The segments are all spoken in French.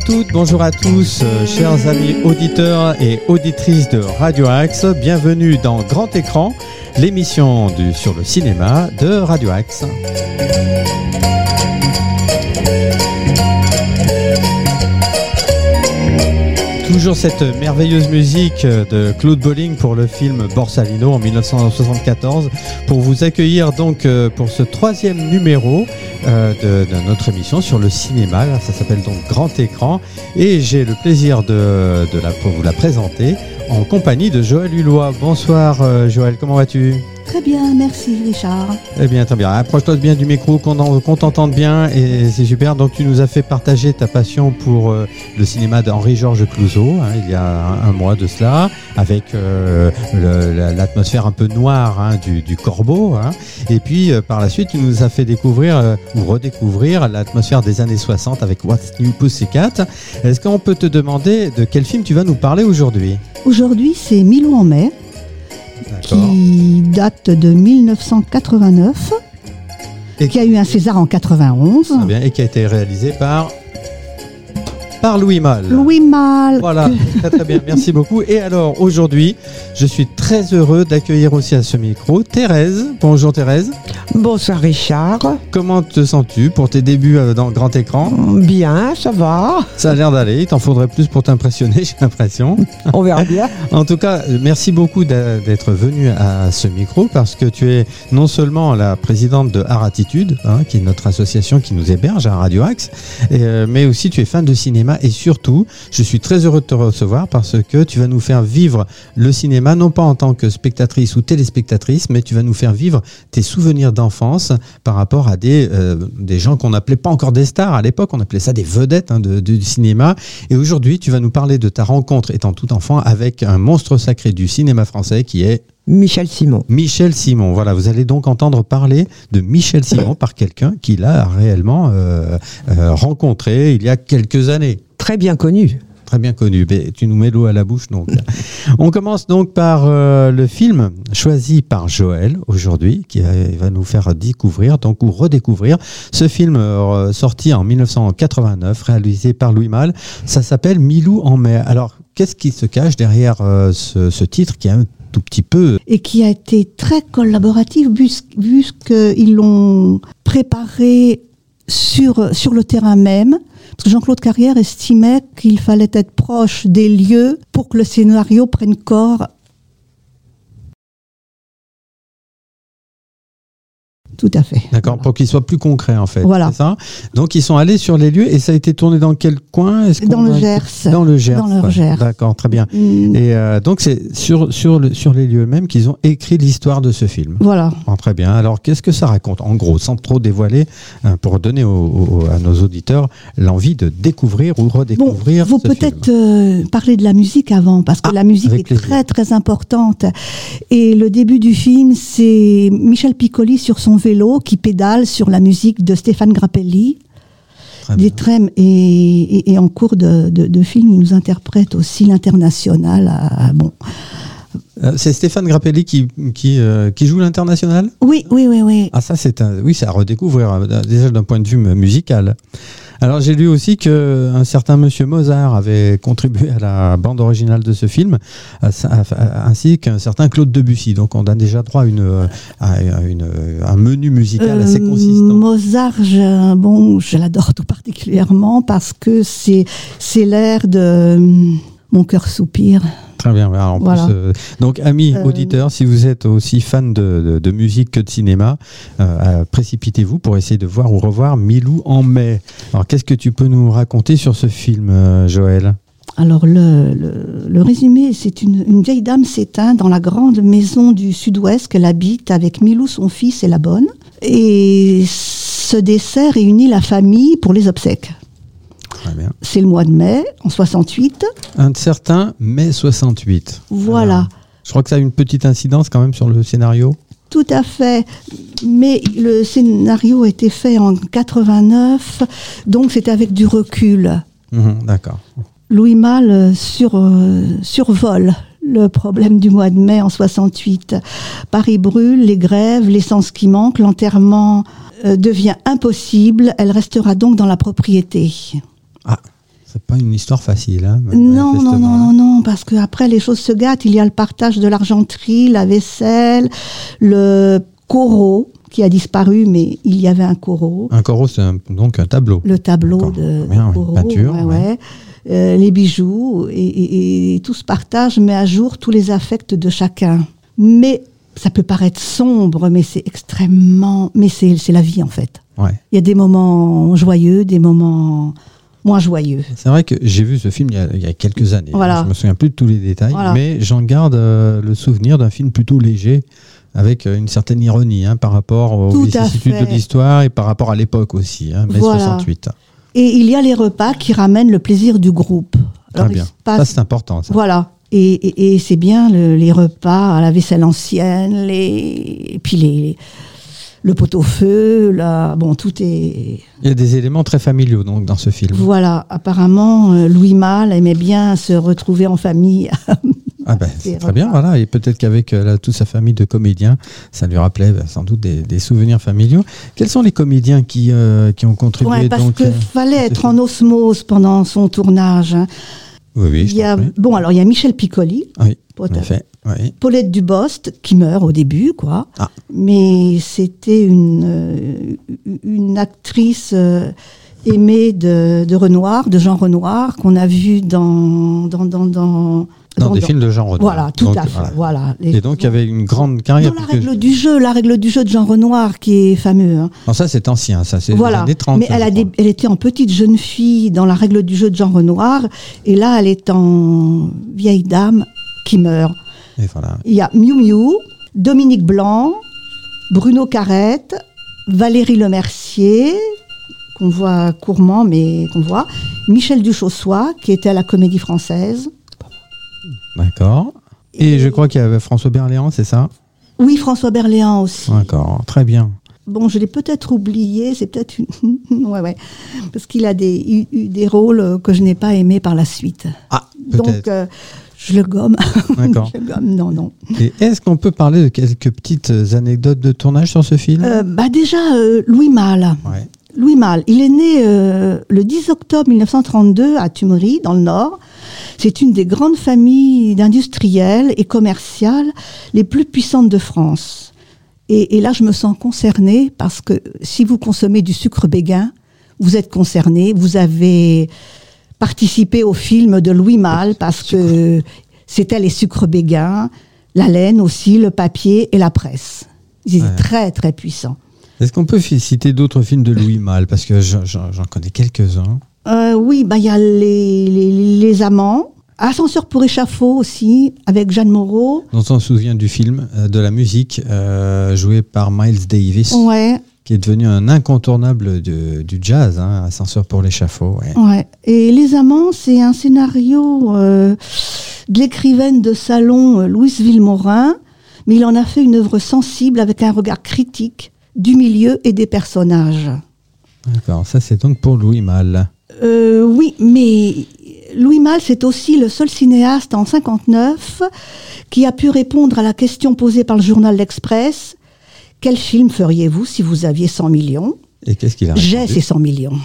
Bonjour à toutes, bonjour à tous, euh, chers amis auditeurs et auditrices de Radio Axe. Bienvenue dans Grand Écran, l'émission sur le cinéma de Radio Axe. Toujours cette merveilleuse musique de Claude Bolling pour le film Borsalino en 1974 pour vous accueillir donc euh, pour ce troisième numéro euh, de, notre émission sur le cinéma. Ça s'appelle donc Grand Écran et j'ai le plaisir de, vous la présenter en compagnie de Joël Hulot. Bonsoir euh, Joël, comment vas-tu? Très bien, merci Richard. Eh bien, très bien. Approche-toi bien du micro, qu'on qu'on t'entende bien et c'est super. Donc, tu nous as fait partager ta passion pour euh, le cinéma d'Henri-Georges Clouzot hein, il y a un, un mois de cela, avec euh, l'atmosphère un peu noire hein, du, du corbeau. hein. Et puis, euh, par la suite, tu nous as fait découvrir ou redécouvrir l'atmosphère des années 60 avec What's New Pussycat. Est-ce qu'on peut te demander de quel film tu vas nous parler aujourd'hui? Aujourd'hui, c'est Milou en mai, qui date de 1989, Et qui a eu un César en 91. Très bien, et qui a été réalisé par par Louis Malle. Louis Malle. Voilà, très très bien, merci beaucoup. Et alors aujourd'hui, je suis très heureux d'accueillir aussi à ce micro Thérèse. Bonjour Thérèse. Bonsoir Richard. Comment te sens-tu pour tes débuts euh, dans le grand écran? Bien, ça va. Ça a l'air d'aller, il t'en faudrait plus pour t'impressionner, j'ai l'impression. On verra bien. En tout cas, merci beaucoup d'être venu à ce micro parce que tu es non seulement la présidente de Art Attitude, hein, qui est notre association qui nous héberge à Radio Axe, et, euh, mais aussi tu es fan de cinéma et surtout, je suis très heureux de te recevoir parce que tu vas nous faire vivre le cinéma, non pas en tant que spectatrice ou téléspectatrice, mais tu vas nous faire vivre tes souvenirs d'enfance par rapport à des, euh, gens qu'on n'appelait pas encore des stars à l'époque, on appelait ça des vedettes hein, de- du cinéma. Et aujourd'hui, tu vas nous parler de ta rencontre étant tout enfant avec un monstre sacré du cinéma français qui est Michel Simon. Michel Simon. Voilà, vous allez donc entendre parler de Michel Simon par quelqu'un qui l'a réellement euh, euh, rencontré il y a quelques années. Très bien connu. Très bien connu. Mais tu nous mets l'eau à la bouche, donc. On commence donc par euh, le film choisi par Joël aujourd'hui, qui va nous faire découvrir, donc ou redécouvrir ce film sorti en 1989, réalisé par Louis Malle. Ça s'appelle Milou en mai. Alors, qu'est-ce qui se cache derrière ce, ce titre qui est un Et qui a été très collaboratif, bus- vu qu'ils l'ont préparé sur, sur le terrain même. Parce que Jean-Claude Carrière estimait qu'il fallait être proche des lieux pour que le scénario prenne corps. Tout à fait. D'accord, pour qu'il soit plus concret en fait. Voilà. Ça? Donc ils sont allés sur les lieux et ça a été tourné dans quel coin? Dans le Gers. Dans le Gers. Dans le ouais. Gers. D'accord, très bien. Mm, Et euh, donc c'est sur sur le, sur les lieux eux-mêmes qu'ils ont écrit l'histoire de ce film. Voilà. Très bien. Alors qu'est-ce que ça raconte? En gros, sans trop dévoiler, hein, pour donner au- au- à nos auditeurs l'envie de découvrir ou Bon, redécouvrir. faut ce peut-être euh, parler de la musique avant, parce que Ah, la musique est plaisir. très très importante. Et le début du film, c'est Michel Piccoli sur son vélo qui pédale sur la musique de Stéphane Grappelli. Très Des trèmes et, et- et en cours de, de- de film, il nous interprète aussi l'international. à- bon, Euh, C'est Stéphane Grappelli qui qui, euh, qui joue l'international? oui, oui, oui, oui. Ah ça c'est un, oui c'est à redécouvrir euh, déjà d'un point de vue musical. Alors j'ai lu aussi que un certain Monsieur Mozart avait contribué à la bande originale de ce film, ainsi qu'un certain Claude Debussy. Donc on a déjà droit à, une, à une- un menu musical assez Euh, consistant. Mozart, je, bon, je l'adore tout particulièrement parce que c'est l'air de euh, Mon cœur soupire. Très bien. Alors, en Voilà. plus, euh, donc, amis Euh, auditeurs, si vous êtes aussi fan de, de- de musique que de cinéma, euh, précipitez-vous pour essayer de voir ou revoir Milou en mai. Alors, qu'est-ce que tu peux nous raconter sur ce film, Joël? Alors le, le- le résumé, c'est une, une vieille dame s'éteint dans la grande maison du sud-ouest qu'elle habite avec Milou, son fils et la bonne. Et ce décès réunit la famille pour les obsèques. C'est le mois de mai, en 68. Un certain mai 68. Voilà. Alors, je crois que ça a une petite incidence quand même sur le scénario. Tout à fait. Mais le scénario a été fait en 89, donc c'était avec du recul. Mhm, D'accord. Louis Malle euh, sur, euh, survole le problème du mois de mai en 68. Paris brûle, les grèves, l'essence qui manque, l'enterrement euh, devient impossible. Elle restera donc dans la propriété. Ah. C'est pas une histoire facile. Hein, Non, non, manifestement, non, hein. non, non, parce que après les choses se gâtent. Il y a le partage de l'argenterie, la vaisselle, le coraux qui a disparu, mais il y avait un coraux. Un coraux, c'est donc un tableau. le tableau de, Bien, de Corot, peinture, ouais, ouais. ouais. Euh, les bijoux, et, et- et tout se partage, met à jour tous les affects de chacun. Mais ça peut paraître sombre, mais c'est extrêmement... Mais c'est la vie, en fait. Ouais. Il y a des moments joyeux, des moments moins joyeux. C'est vrai que j'ai vu ce film il y a, il y a quelques années. Voilà. Je me souviens plus de tous les détails, Voilà. mais j'en garde euh, le souvenir d'un film plutôt léger, avec euh, une certaine ironie hein, par rapport aux Tout vicissitudes de l'histoire et par rapport à l'époque aussi, hein, mai Voilà. 68. Et il y a les repas qui ramènent le plaisir du groupe. Très Alors, bien. passe- Ça, c'est important. Ça. Voilà. Et, et- et c'est bien le- les repas à la vaisselle ancienne, les, et puis les, le pot-au-feu, là, bon, tout est... Il y a des éléments très familiaux donc, dans ce film. Voilà, apparemment, euh, Louis Malle aimait bien se retrouver en famille. Ah ben, c'est très bien, voilà. Et peut-être qu'avec euh, toute sa famille de comédiens, ça lui rappelait bah, sans doute des, des souvenirs familiaux. Quels sont les comédiens qui, euh, qui ont contribué Ouais, parce qu'il fallait être en osmose pendant son tournage. hein. Oui, oui, je Il y a, bon, alors il y a Michel Piccoli, Oui. Oui. Paulette Dubost, qui meurt au début, quoi. Ah. Mais c'était une, euh, une actrice euh, aimée de, de Renoir, de Jean Renoir, qu'on a vu dans. dans, dans, dans Dans des films de Jean Renoir. Voilà, tout Donc, à fait. voilà. Voilà. Les- Et donc, il y avait une grande carrière. Dans la règle du jeu, la règle du jeu de Jean Renoir, qui est fameux. hein. Non, ça, c'est ancien, ça, c'est Voilà. années 30. Mais elle, a des- elle était en petite jeune fille dans la règle du jeu de Jean Renoir, et là, elle est en vieille dame qui meurt. Et voilà. Il y a Miu Miu, Dominique Blanc, Bruno Carrette, Valérie Lemercier, qu'on voit courement, mais qu'on voit, Michel Duchossois, qui était à la Comédie Française. D'accord. Et je crois qu'il y avait François Berléand, c'est ça? Oui, François Berléand aussi. D'accord, très bien. Bon, je l'ai peut-être oublié, c'est peut-être une... ouais, ouais. Parce qu'il a des, eu, eu des rôles que je n'ai pas aimés par la suite. Ah, Donc, euh, je le gomme. D'accord. je le gomme, non, non. Et est-ce qu'on peut parler de quelques petites anecdotes de tournage sur ce film? Euh, bah déjà, euh, Louis Malle. Ouais. Louis Malle, il est né le 10 octobre 1932 à Tumery, dans le Nord. C'est une des grandes familles d'industriels et commerciales les plus puissantes de France. Et, et là, je me sens concernée parce que si vous consommez du sucre béguin, vous êtes concerné. Vous avez participé au film de Louis Malle parce que c'était les sucres béguins, la laine aussi, le papier et la presse. Ils étaient Ouais. très, très puissants. Est-ce qu'on peut citer d'autres films de Louis Malle? Parce que j'en connais quelques-uns. Euh, oui, bah il y a les, les, les amants. Ascenseur pour échafaud aussi, avec Jeanne Moreau. dont on se souvient du film, euh, de la musique euh, jouée par Miles Davis, Ouais, qui est devenu un incontournable de- du jazz, hein, Ascenseur pour l'échafaud. ouais. ouais. Et Les amants, c'est un scénario euh, de l'écrivaine de salon Louise Villemorin, mais il en a fait une œuvre sensible avec un regard critique du milieu et des personnages. D'accord, ça c'est donc pour Louis Malle. Euh, oui, mais Louis Malle, c'est aussi le seul cinéaste en 59 qui a pu répondre à la question posée par le journal L'Express. Quel film feriez-vous si vous aviez 100 millions? Et qu'est-ce qu'il a J'ai ces 100 millions.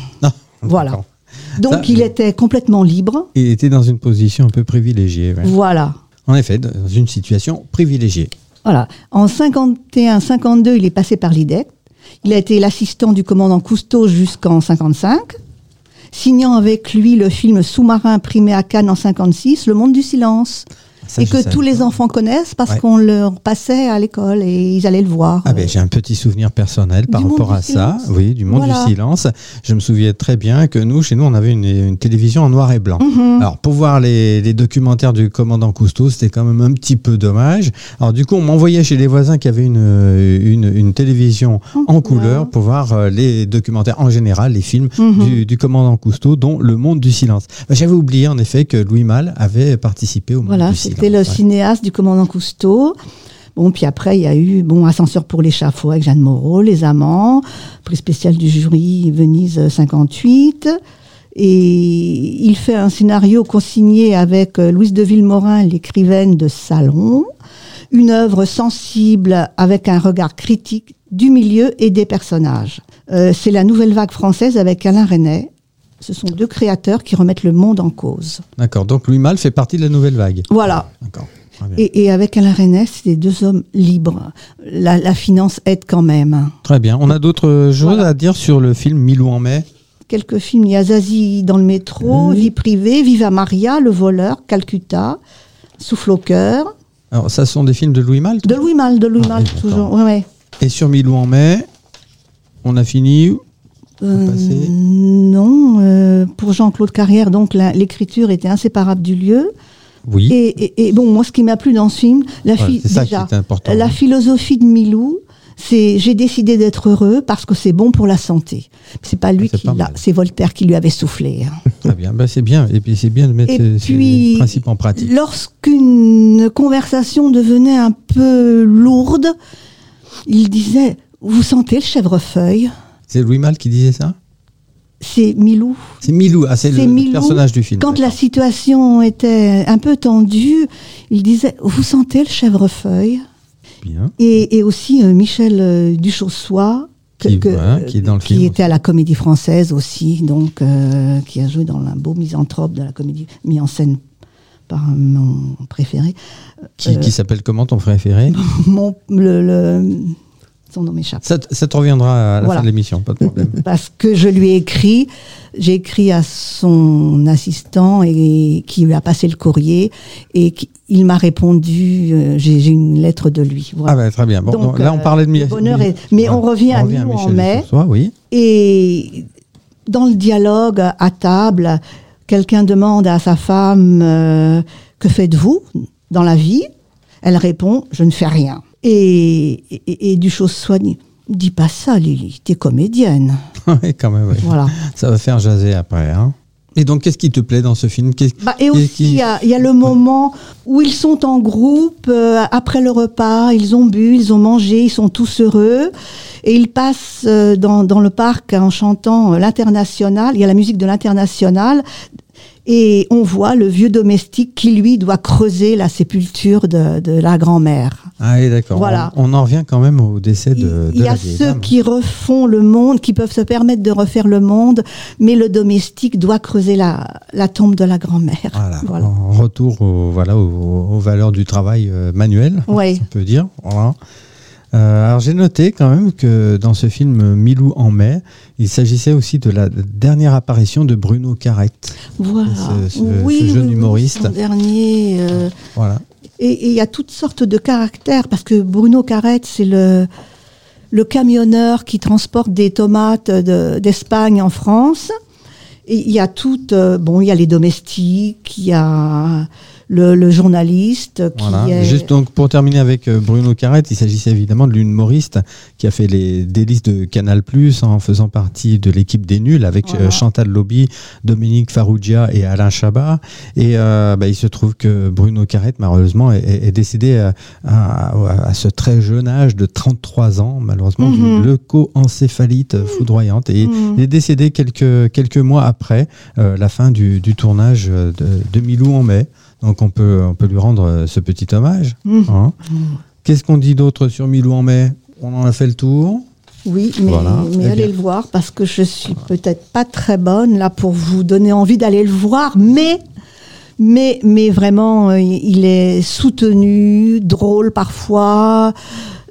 Voilà. Donc Ça, il était complètement libre. Il était dans une position un peu privilégiée. ouais. Voilà. En effet, dans une situation privilégiée. Voilà. En 51-52, il est passé par l'IDEC. Il a été l'assistant du commandant Cousteau jusqu'en 55, signant avec lui le film sous-marin primé à Cannes en 56, Le Monde du silence. Ça, et que tous les enfants connaissent parce Ouais. qu'on leur passait à l'école et ils allaient le voir. Ah ben, j'ai un petit souvenir personnel par Du rapport à ça, silence. oui, du monde Voilà. du silence. Je me souviens très bien que nous, chez nous, on avait une, une télévision en noir et blanc. Mhm. Alors pour voir les, les documentaires du commandant Cousteau, c'était quand même un petit peu dommage. Alors du coup, on m'envoyait chez les voisins qui avaient une, une, une télévision en couleur pour voir euh, les documentaires en général, les films Mhm. du, du commandant Cousteau, dont Le Monde du silence. Ben, J'avais oublié en effet que Louis Malle avait participé au Monde Voilà, du silence. C'était le Ouais. cinéaste du commandant Cousteau. Bon, puis après, il y a eu bon, Ascenseur pour l'échafaud avec Jeanne Moreau, Les Amants, prix spécial du jury Venise 58. Et il fait un scénario consigné avec euh, Louise de Villemorin, l'écrivaine de Salon. Une œuvre sensible avec un regard critique du milieu et des personnages. Euh, C'est la nouvelle vague française avec Alain Resnais. Ce sont deux créateurs qui remettent le monde en cause. D'accord. Donc Louis Malle fait partie de la nouvelle vague. Voilà. D'accord. Et, et avec Alain Resnais, c'est des deux hommes libres. La, la finance aide quand même. Très bien. On a d'autres choses Voilà. à dire sur le film Milou en mai? Quelques films, il y a Zazie dans le métro. Vie privée, Viva Maria, Le voleur, Calcutta, Souffle au cœur. Alors, ça sont des films de Louis Malle De Louis Malle, de Louis Ah, Malle, toujours. Ouais, ouais. Et sur Milou en mai, on a fini. Euh, non, euh, pour Jean-Claude Carrière, donc l'écriture était inséparable du lieu. Oui. Et, et- et bon, moi, ce qui m'a plu dans ce film, la, Ouais, déjà, philosophie de Milou, c'est j'ai décidé d'être heureux parce que c'est bon pour la santé. C'est pas lui Ah, qui l'a, c'est Voltaire qui lui avait soufflé. hein. Très bien. Ben, c'est bien. Et puis, c'est bien de mettre Et ces, ces puis, principes en pratique. lorsqu'une conversation devenait un peu lourde, il disait Vous sentez le chèvrefeuille? C'est Louis Malle qui disait ça C'est Milou. C'est Milou. Ah, c'est le Milou. personnage du film. Quand la situation était un peu tendue, il disait Vous sentez le chèvrefeuille Bien. et, et aussi euh, Michel euh, Duchossois, que- Qui- que- voilà, qui est dans le qui film était à la Comédie Française aussi, donc euh, qui a joué dans un beau misanthrope de la comédie mis en scène par mon préféré. Qui, Euh, qui s'appelle comment ton préféré? Mon, le, le- son nom m'échappe. ça, te- ça te reviendra à la Voilà. fin de l'émission, pas de problème. Parce que je lui ai écrit, j'ai écrit à son assistant et qui lui a passé le courrier et qui- il m'a répondu. euh, j'ai une lettre de lui. Ah bah, très bien. Bon, Donc, donc, là, on euh, parlait de le Mi- bonheur est- mais on revient à Milou en mai. Oui. Et dans le dialogue à table, quelqu'un demande à sa femme euh, Que faites-vous dans la vie? Elle répond Je ne fais rien. Et, et, et Duchossois dit Dis pas ça, Lily, t'es comédienne. Oui, quand même, oui. Voilà. Ça va faire jaser après. Hein. Et donc, qu'est-ce qui te plaît dans ce film? Bah, et aussi, qui- il y, a- il y a le moment où ils sont en groupe, euh, après le repas, ils ont bu, ils ont mangé, ils sont tous heureux. Et ils passent euh, dans, dans le parc en chantant euh, l'international. Il y a la musique de l'international. Et on voit le vieux domestique qui, lui, doit creuser la sépulture de, de la grand-mère. Ah oui, d'accord. Voilà. On, on en revient quand même au décès de, il de y a ceux dame. qui refont le monde, qui peuvent se permettre de refaire le monde, mais le domestique doit creuser la, la tombe de la grand-mère. Voilà. Voilà. En retour au, voilà, aux, aux valeurs du travail euh, manuel, Ouais. on peut dire. Voilà. Euh, alors j'ai noté quand même que dans ce film Milou en mai, il s'agissait aussi de la dernière apparition de Bruno Carrette. Voilà. Ce- ce- ce jeune humoriste. dernier. euh, Voilà. et il y a toutes sortes de caractères parce que Bruno Carrette, c'est le le camionneur qui transporte des tomates de- d'Espagne en France. Et il y a toutes. euh, bon, il y a les domestiques, il y a le, le journaliste qui Voilà. est. Juste donc pour terminer avec euh, Bruno Carrette, il s'agissait évidemment de l'humoriste qui a fait les délices de Canal Plus en faisant partie de l'équipe des nuls avec Voilà. euh, Chantal Lobby, Dominique Farrugia et Alain Chabat. Et euh, bah, il se trouve que Bruno Carrette malheureusement est, décédé à, à- à ce très jeune âge de 33 ans malheureusement Mhm. d'une leucoencéphalite foudroyante et Mhm. il est décédé quelques, quelques mois après euh, la fin du, du tournage de, de Milou en mai. Donc on peut, on peut lui rendre euh, ce petit hommage. Mhm. hein. Qu'est-ce qu'on dit d'autre sur Milou en mai? On en a fait le tour. Oui, mais, Voilà. mais Eh allez bien. le voir parce que je suis peut-être pas très bonne là pour vous donner envie d'aller le voir, mais mais mais vraiment euh, il est soutenu, drôle parfois,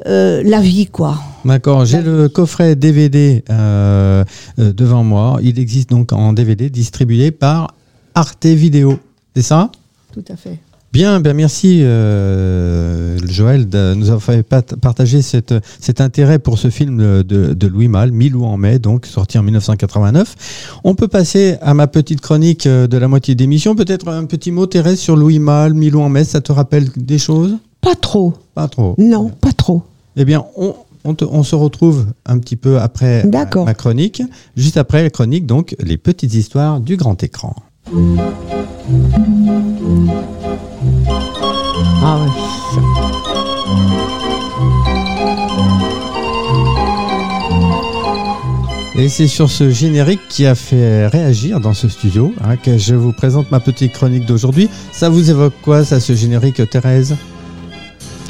euh, la vie quoi. D'accord, j'ai le coffret DVD euh, devant moi. Il existe donc en DVD distribué par Arte Vidéo. C'est ça? Tout à fait. Bien, ben merci euh, Joël de nous avoir fait partager cette, cet intérêt pour ce film de, de Louis Malle, Milou en mai, donc sorti en 1989. On peut passer à ma petite chronique euh, de la moitié d'émission. Peut-être un petit mot, Thérèse, sur Louis Malle, Milou en mai, ça te rappelle des choses? Pas trop. Pas trop. Non, pas trop. Eh bien, on, on, te- on se retrouve un petit peu après ma, ma chronique. Juste après la chronique, donc, les petites histoires du grand écran. Ah ouais. Et c'est sur ce générique qui a fait réagir dans ce studio hein, que je vous présente ma petite chronique d'aujourd'hui. Ça vous évoque quoi, ça, ce générique, Thérèse?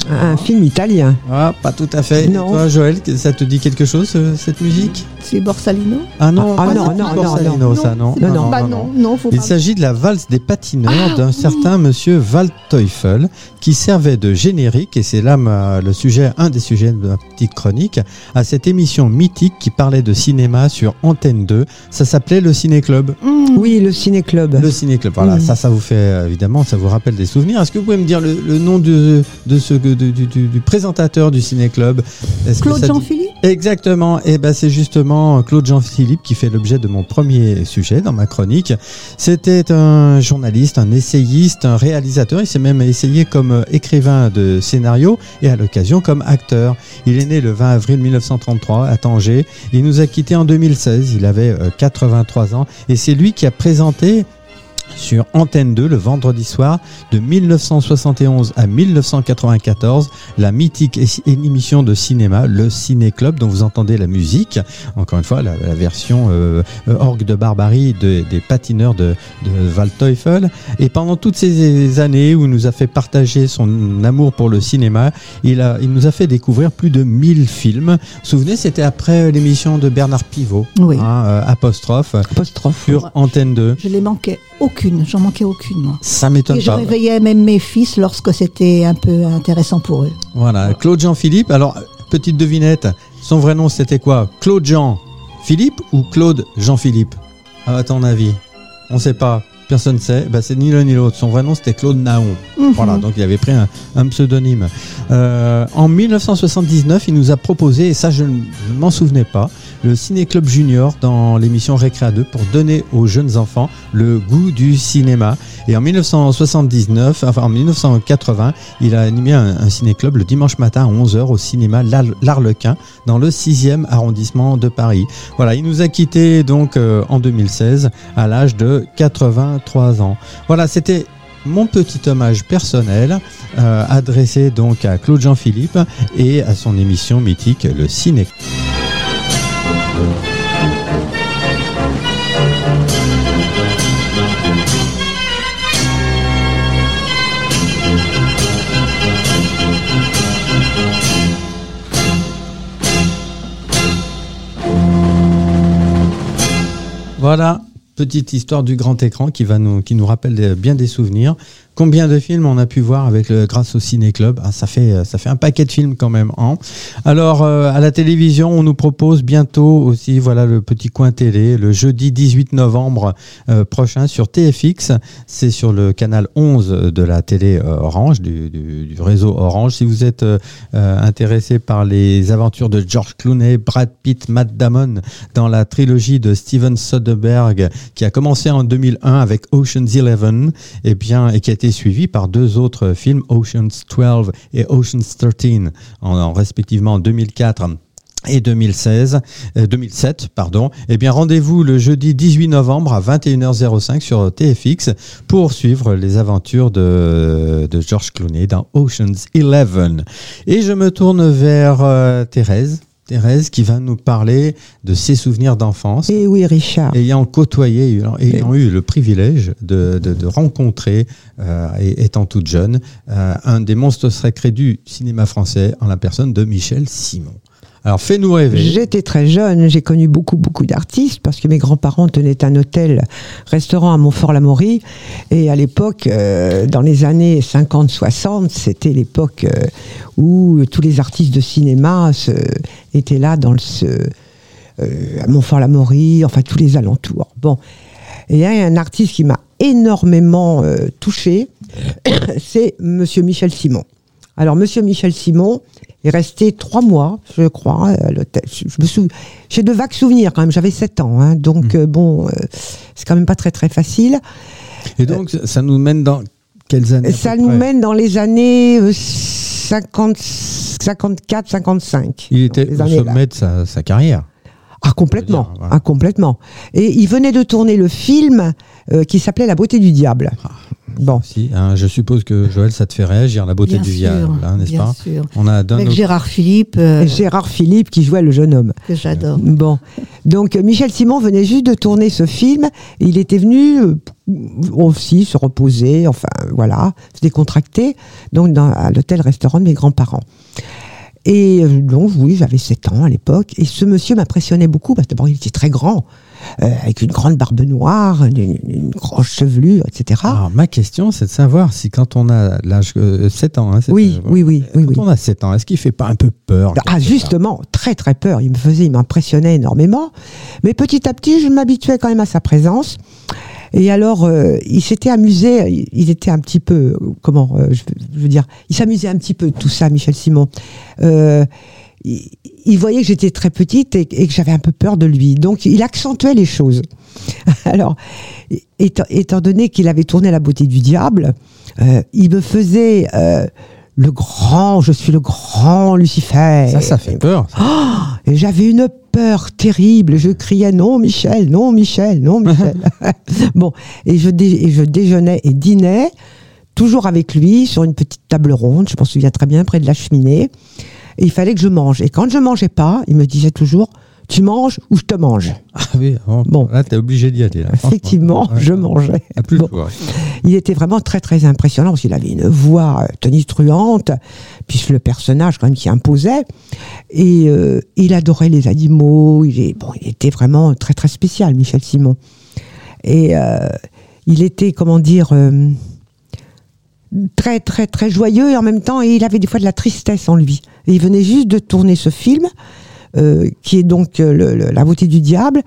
Un film italien. Ah, pas tout à fait. Et Non. toi, Joël, ça te dit quelque chose, ce- cette musique? C'est Borsalino Ah non, Ah pas non, non, Borsalino, non. ça, non. Non, non. Bah non, non, faut Il s'agit de la valse des patineurs Ah, d'un oui. certain monsieur Waldteufel qui servait de générique, et c'est là ma- le sujet, un des sujets de ma petite chronique, à cette émission mythique qui parlait de cinéma sur Antenne 2. Ça s'appelait le Ciné Club. Mmh. Oui, le ciné-club. Le Ciné Club, voilà, Mm. ça, ça vous fait euh, évidemment, ça vous rappelle des souvenirs. Est-ce que vous pouvez me dire le, le nom de, de ce, de- du, du- du présentateur du Ciné Club Claude Jean-Philippe? Exactement. Et ben c'est justement Claude Jean-Philippe qui fait l'objet de mon premier sujet dans ma chronique. C'était un journaliste, un essayiste, un réalisateur. Il s'est même essayé comme euh, écrivain de scénario et à l'occasion comme acteur. Il est né le 20 avril 1933 à Tanger. Il nous a quittés en 2016. Il avait euh, 83 ans et c'est lui qui a présenté sur Antenne 2 le vendredi soir de 1971 à 1994 la mythique émission de cinéma le Ciné Club dont vous entendez la musique. Encore une fois la, la version euh, euh, orgue de barbarie de- des patineurs de, de Waldteufel et pendant toutes ces années où il nous a fait partager son amour pour le cinéma il, a, il nous a fait découvrir plus de 1000 films. Vous vous souvenez c'était après l'émission de Bernard Pivot Oui. hein, euh, apostrophe Apostrophe. sur Antenne 2 Je les manquais aucune, j'en manquais aucune, moi. ça m'étonne Et je pas réveillais même mes fils lorsque c'était un peu intéressant pour eux. Voilà, Claude Jean-Philippe. Alors, petite devinette, son vrai nom c'était quoi? Claude Jean Philippe ou Claude Jean-Philippe À ton avis On sait pas. Personne ne sait. Bah, c'est ni l'un ni l'autre. Son vrai nom c'était Claude Naon. Mhm. Voilà, donc il avait pris un, un pseudonyme. Euh, en 1979, il nous a proposé, et ça ne je ne m'en souvenais pas, le Ciné Club Junior dans l'émission Récréa 2 pour donner aux jeunes enfants le goût du cinéma. Et en 1979, enfin en 1980, il a animé un, un ciné-club le dimanche matin à 11h au cinéma L'Ar- L'Arlequin dans le 6e arrondissement de Paris. Voilà, il nous a quittés donc euh, en 2016 à l'âge de 83 ans. Voilà, c'était mon petit hommage personnel euh, adressé donc à Claude Jean-Philippe et à son émission mythique Le Ciné. Voilà, petite histoire du grand écran qui va nous qui nous rappelle bien des souvenirs. Combien de films on a pu voir avec le grâce au Ciné Club Ah, Ça fait ça fait un paquet de films quand même. Hein Alors euh, à la télévision, on nous propose bientôt aussi voilà le petit coin télé le jeudi 18 novembre euh, prochain sur TFX. C'est sur le canal 11 de la télé euh, Orange du, du- du réseau Orange. Si vous êtes intéressé par les aventures de George Clooney, Brad Pitt, Matt Damon dans la trilogie de Steven Soderbergh qui a commencé en 2001 avec Ocean's Eleven et bien et qui a été suivi par deux autres films Ocean's 12 et Ocean's 13 en, en respectivement en 2004 et 2016, euh, 2007, pardon. Eh bien, rendez-vous le jeudi 18 novembre à 21h05 sur TFX pour suivre les aventures de, de George Clooney dans Ocean's 11. Et je me tourne vers euh, Thérèse. Thérèse qui va nous parler de ses souvenirs d'enfance Et oui, Richard. ayant côtoyé, ayant, ayant eu le privilège de, de, de rencontrer, euh, et étant toute jeune, euh, un des monstres sacrés du cinéma français en la personne de Michel Simon. Alors fais-nous rêver. J'étais très jeune, j'ai connu beaucoup, beaucoup d'artistes parce que mes grands-parents tenaient un hôtel-restaurant à Montfort-la-Maurie. Et à l'époque, euh, dans les années 50-60, c'était l'époque euh, où tous les artistes de cinéma étaient là dans le, euh, à Montfort-la-Maurie, enfin tous les alentours. Bon. Et il y a un artiste qui m'a énormément touché, c'est Monsieur Michel Simon. Alors, Monsieur Michel Simon est resté trois mois, je crois, à l'hôtel. Je, me souviens, j'ai de vagues souvenirs quand même. J'avais sept ans, hein, donc Mmh. euh, bon, euh, c'est quand même pas très très facile. Et donc ça nous mène dans quelles années Ça nous mène dans les années euh, 50, 54, 55. Il était au sommet de sa, sa carrière. Ah complètement, dire, voilà. ah complètement. Et il venait de tourner le film euh, qui s'appelait La beauté du diable. Ah. Bon, Si, hein, je suppose que Joël, ça te fait réagir, la beauté Bien du sûr, diable, hein, n'est-ce bien pas sûr. On a Avec autre- Gérard Philippe, euh, Gérard Philippe qui jouait le jeune homme. que j'adore. Bon, donc Michel Simon venait juste de tourner ce film. Il était venu euh, aussi se reposer, enfin voilà, se décontracter, donc dans, à l'hôtel-restaurant de mes grands-parents. Et euh, donc, oui, j'avais 7 ans à l'époque. Et ce monsieur m'impressionnait beaucoup parce que d'abord, il était très grand, euh, avec une grande barbe noire, une, grande chevelure, etc. Alors, ma question, c'est de savoir si quand on a l'âge euh, 7 ans, hein, oui, euh, oui, oui, oui, quand oui. on a 7 ans, est-ce qu'il fait pas un peu peur Ah, justement, très très peur. Il me faisait, il m'impressionnait énormément. Mais petit à petit, je m'habituais quand même à sa présence. Et alors, euh, il s'était amusé, il- était un petit peu, comment, euh, je, je veux dire, il s'amusait un petit peu de tout ça, Michel Simon. Euh, il, il voyait que j'étais très petite et, et que j'avais un peu peur de lui. Donc, il accentuait les choses. Alors, étant, étant donné qu'il avait tourné La beauté du diable, il me faisait le grand, je suis le grand Lucifer. Ça, ça fait peur. ça. Et j'avais une peur terrible. Je criais non, Michel, non, Michel, non, Michel. bon, et je, et je déjeunais et dînais toujours avec lui sur une petite table ronde. Je m'en souviens très bien près de la cheminée. Et il fallait que je mange. Et quand je mangeais pas, il me disait toujours tu manges ou je te mange. Ah oui, bon, là, t'es obligé d'y aller. là. Effectivement, Ouais, je mangeais. Plus Bon. le choix. Il était vraiment très très impressionnant parce avait une voix euh, tonitruante, puis le personnage quand même imposait. Et euh, il adorait les animaux. Il, était vraiment très très spécial, Michel Simon. Et euh, il était, comment dire, très très très joyeux et en même temps, il avait des fois de la tristesse en lui. Et il venait juste de tourner ce film. qui est donc La beauté du diable,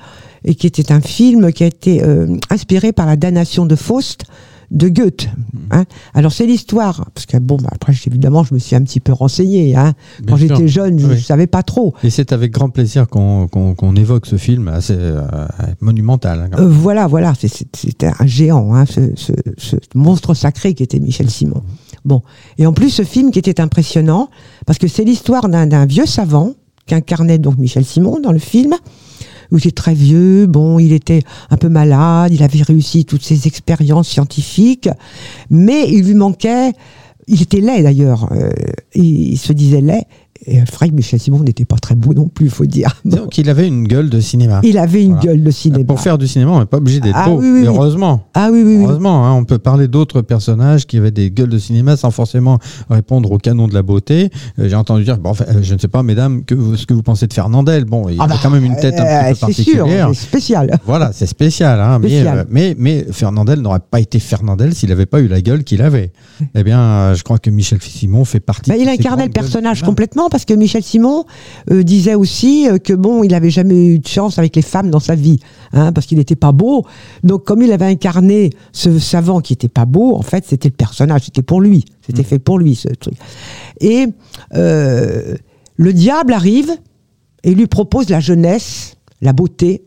et qui était un film qui a été inspiré par la damnation de Faust de Goethe. hein. Alors c'est l'histoire, parce que bon, bah, après évidemment je me suis un petit peu renseigné. Hein. Quand j'étais jeune, je ne Oui. savais pas trop. Et c'est avec grand plaisir qu'on évoque ce film assez euh, monumental. hein, Euh, voilà, voilà, c'était un géant, ce, ce- ce monstre sacré qui était Michel Simon. Bon, et en plus ce film qui était impressionnant, parce que c'est l'histoire d'un d'un vieux savant qu'incarnait donc Michel Simon dans le film, où était très vieux, bon, il était un peu malade, il avait réussi toutes ses expériences scientifiques, mais il lui manquait, il était laid d'ailleurs, euh, il se disait laid, et que Michel Simon n'était pas très beau non plus, faut dire. Donc il avait une gueule de cinéma. Il avait une Voilà. gueule de cinéma. Pour faire du cinéma, on n'est pas obligé d'être Ah beau. oui, oui, heureusement. Ah oui. Heureusement, hein, on peut parler d'autres personnages qui avaient des gueules de cinéma sans forcément répondre au canon de la beauté. Euh, J'ai entendu dire, bon, enfin, euh, je ne sais pas, mesdames, que vous- ce que vous pensez de Fernandel. Bon, il Ah a bah, quand même une tête un euh, petit peu C'est sûr, particulière. c'est spécial. Voilà, c'est spécial, hein, Spécial. euh, mais, mais Fernandel n'aurait pas été Fernandel s'il n'avait pas eu la gueule qu'il avait. Eh bien, je crois que Michel Simon fait partie. Bah, il incarnait le personnage du parce que Michel Simon euh, disait aussi euh, que bon, il avait jamais eu de chance avec les femmes dans sa vie, hein, parce qu'il n'était pas beau. Donc, comme il avait incarné ce savant qui était pas beau, en fait, c'était le personnage, c'était pour lui, c'était fait pour lui ce truc. Et euh, le diable arrive et lui propose la jeunesse, la beauté,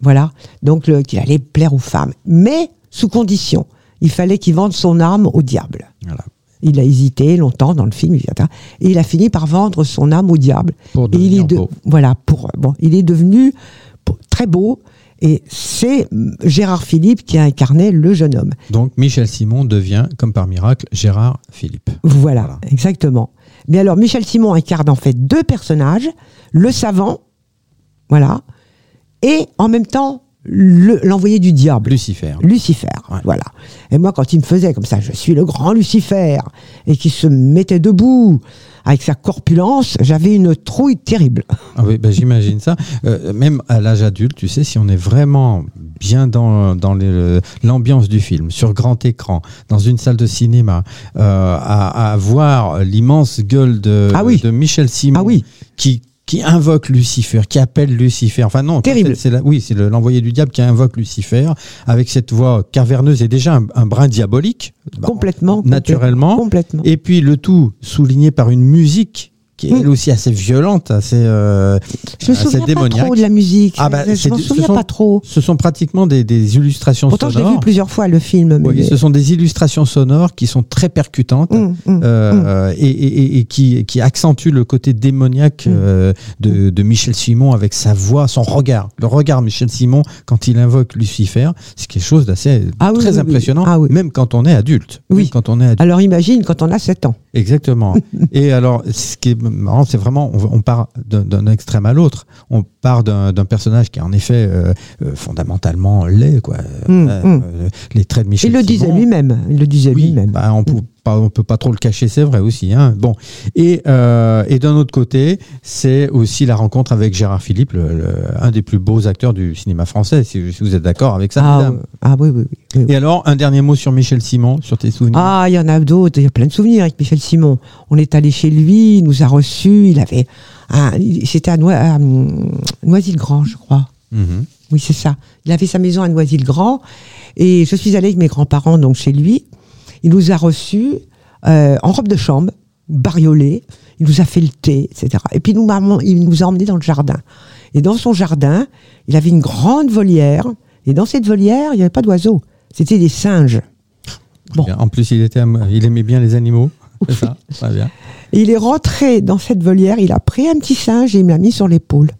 voilà, donc qu'il allait plaire aux femmes, mais sous condition. Il fallait qu'il vende son âme au diable. Voilà. Il a hésité longtemps dans le film, etc. Et il a fini par vendre son âme au diable. Pour et il est de- beau. voilà pour bon, il est devenu très beau. Et c'est mm, Gérard Philippe qui a incarné le jeune homme. Donc, Michel Simon devient, comme par miracle, Gérard Philippe. Voilà, Voilà. exactement. Mais alors Michel Simon incarne en fait deux personnages, le savant, voilà, et en même temps le- l'envoyé du diable. Lucifer. Lucifer, Ouais. voilà. Et moi, quand il me faisait comme ça, je suis le grand Lucifer, et qu'il se mettait debout avec sa corpulence, j'avais une trouille terrible. Ah oui, ben, j'imagine ça. Euh, même à l'âge adulte, tu sais, si on est vraiment bien dans, dans l'ambiance du film, sur grand écran, dans une salle de cinéma, euh, à, à voir l'immense gueule de, Ah oui. de Michel Simon, Ah oui. qui, qui invoque Lucifer, qui appelle Lucifer. Enfin non, Terrible. c'est la- oui, c'est le- l'envoyé du diable qui invoque Lucifer, avec cette voix caverneuse et déjà un, un brin diabolique. Bon, complètement. naturellement. Complètement. Et puis le tout souligné par une musique qui est elle aussi assez violente, assez, euh, je me assez souviens pas démoniaque. trop de la musique. Ah bah, je ce souviens sont- pas trop. Ce sont pratiquement des, des illustrations Pourtant, je l'ai sonores. vu plusieurs fois, le film. mais- Oui, ce sont des illustrations sonores qui sont très percutantes. Hum, hum, hum. euh, et, et- et- et qui, qui accentuent le côté démoniaque euh, de, de Michel Simon avec sa voix, son regard. Le regard Michel Simon quand il invoque Lucifer, c'est quelque chose d'assez Ah oui, très oui, impressionnant, Ah même quand on est adulte. Oui. Quand on est adulte. Alors imagine quand on a 7 ans. Exactement. Et alors, ce qui est marrant, c'est vraiment, on, on part d'un- extrême à l'autre. On part d'un personnage qui est en effet euh, euh, fondamentalement laid, quoi. Hum, Euh, hum. les traits de Michel Il le disait lui-même. Il le disait Oui, lui-même. bah, on pas, on peut pas trop le cacher, c'est vrai aussi. Hein. Bon, et, euh, et d'un autre côté, c'est aussi la rencontre avec Gérard Philippe, le, le- un des plus beaux acteurs du cinéma français, si, si vous êtes d'accord avec ça. Ah, ah oui, oui. Et alors, un dernier mot sur Michel Simon, sur tes souvenirs. Ah, il y en a d'autres. Il y a plein de souvenirs avec Michel Simon. On est allé chez lui, il nous a reçus. Il avait, un- c'était à, Noi- à, hum, Noisy-le-Grand, je crois. Mhm. Oui, c'est ça. Il avait sa maison à Noisy-le-Grand. Et je suis allée avec mes grands-parents donc chez lui. Il nous a reçus euh, en robe de chambre, bariolés. Il nous a fait le thé, etc. Et puis nous, il nous a emmenés dans le jardin. Et dans son jardin, il avait une grande volière. Et dans cette volière, il n'y avait pas d'oiseaux. C'était des singes. Bon. En plus, il, était, am- il aimait bien les animaux. C'est ça, très bien. Et il est rentré dans cette volière, il a pris un petit singe et il me l'a mis sur l'épaule.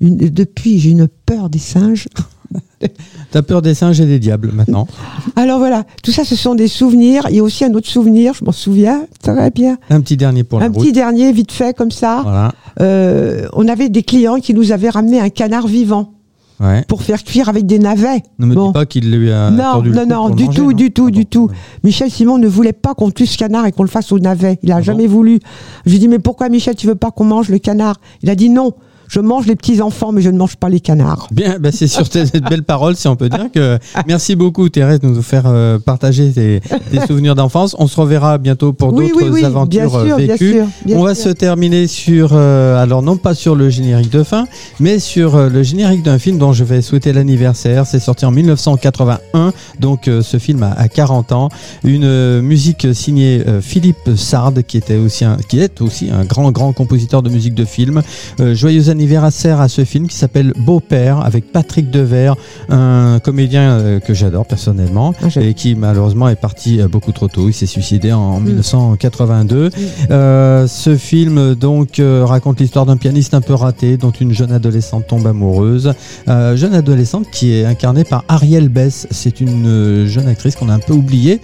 Une- depuis, j'ai une peur des singes. T'as peur des singes et des diables maintenant. Alors voilà, tout ça, ce sont des souvenirs. Il y a aussi un autre souvenir, je m'en souviens très bien. Un petit dernier pour la un route. petit dernier, vite fait, comme ça. Voilà. Euh, on avait des clients qui nous avaient ramené un canard vivant Ouais. pour faire cuire avec des navets. Ne me Bon. dis pas qu'il lui a Non, le non, non, du manger, tout, non du tout, Ah du bon. tout. Michel Simon ne voulait pas qu'on tue ce canard et qu'on le fasse au navet. Il a Ah jamais bon voulu. Je lui ai dit, mais pourquoi Michel, tu veux pas qu'on mange le canard? Il a dit non. Je mange les petits enfants, mais je ne mange pas les canards. Bien, bah c'est sur cette belle parole, si on peut dire que merci beaucoup Thérèse de nous faire euh, partager tes, tes souvenirs d'enfance. On se reverra bientôt pour oui, d'autres oui, oui, aventures bien euh, sûr, bien vécues. sûr. bien On va sûr. se terminer sur, euh, alors non pas sur le générique de fin, mais sur euh, le générique d'un film dont je vais souhaiter l'anniversaire. C'est sorti en 1981, donc euh, ce film a, a 40 ans. Une euh, musique signée euh, Philippe Sard, qui était aussi un, qui est aussi un grand grand compositeur de musique de film. Euh, joyeux anniversaire à ce film qui s'appelle Beau-père avec Patrick Devers, un comédien euh, que j'adore personnellement Ah, et qui malheureusement est parti euh, beaucoup trop tôt. Il s'est suicidé en Mm. 1982. Euh, ce film donc raconte l'histoire d'un pianiste un peu raté dont une jeune adolescente tombe amoureuse. Euh, jeune adolescente qui est incarnée par Ariel Bess. C'est une jeune actrice qu'on a un peu oubliée.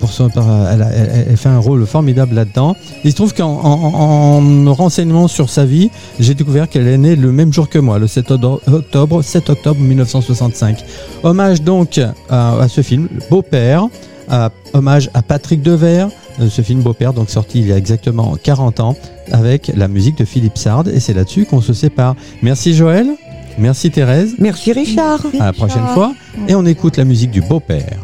pour son, elle, a- elle- elle fait un rôle formidable là-dedans. Il se trouve qu'en en, en me renseignant sur sa vie, j'ai découvert qu'elle est née le même jour que moi, le 7 odo- octobre, 7 octobre 1965. Hommage donc à, à ce film, Beau-père, hommage à Patrick Devers, euh, ce film Beau-père, donc sorti il y a exactement 40 ans, avec la musique de Philippe Sard, et c'est là-dessus qu'on se sépare. Merci Joël, merci Thérèse, Merci Richard. à la prochaine fois, et on écoute la musique du Beau-père.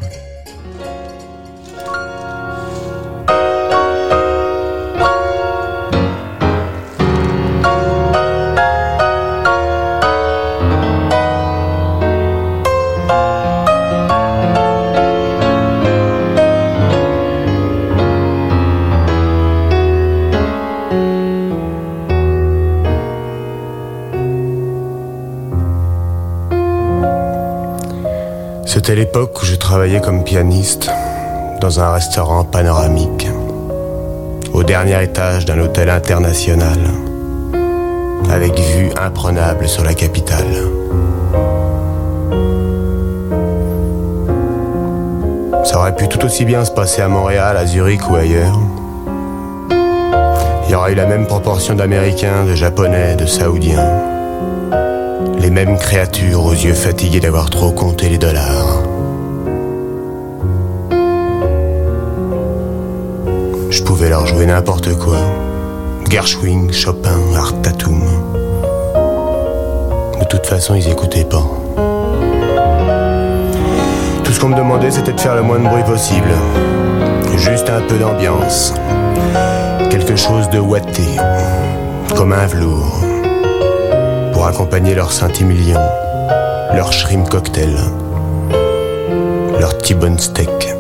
L'époque où je travaillais comme pianiste dans un restaurant panoramique, au dernier étage d'un hôtel international, avec vue imprenable sur la capitale. Ça aurait pu tout aussi bien se passer à Montréal, à Zurich ou ailleurs. Il y aurait eu la même proportion d'Américains, de Japonais, de Saoudiens. Les mêmes créatures aux yeux fatigués d'avoir trop compté les dollars. Je pouvais leur jouer n'importe quoi. Gershwin, Chopin, Art Tatum. De toute façon, ils écoutaient pas. Tout ce qu'on me demandait, c'était de faire le moins de bruit possible. Juste un peu d'ambiance. Quelque chose de ouaté, comme un velours pour accompagner leur Saint-Émilion, leur shrimp cocktail, leur T-bone steak.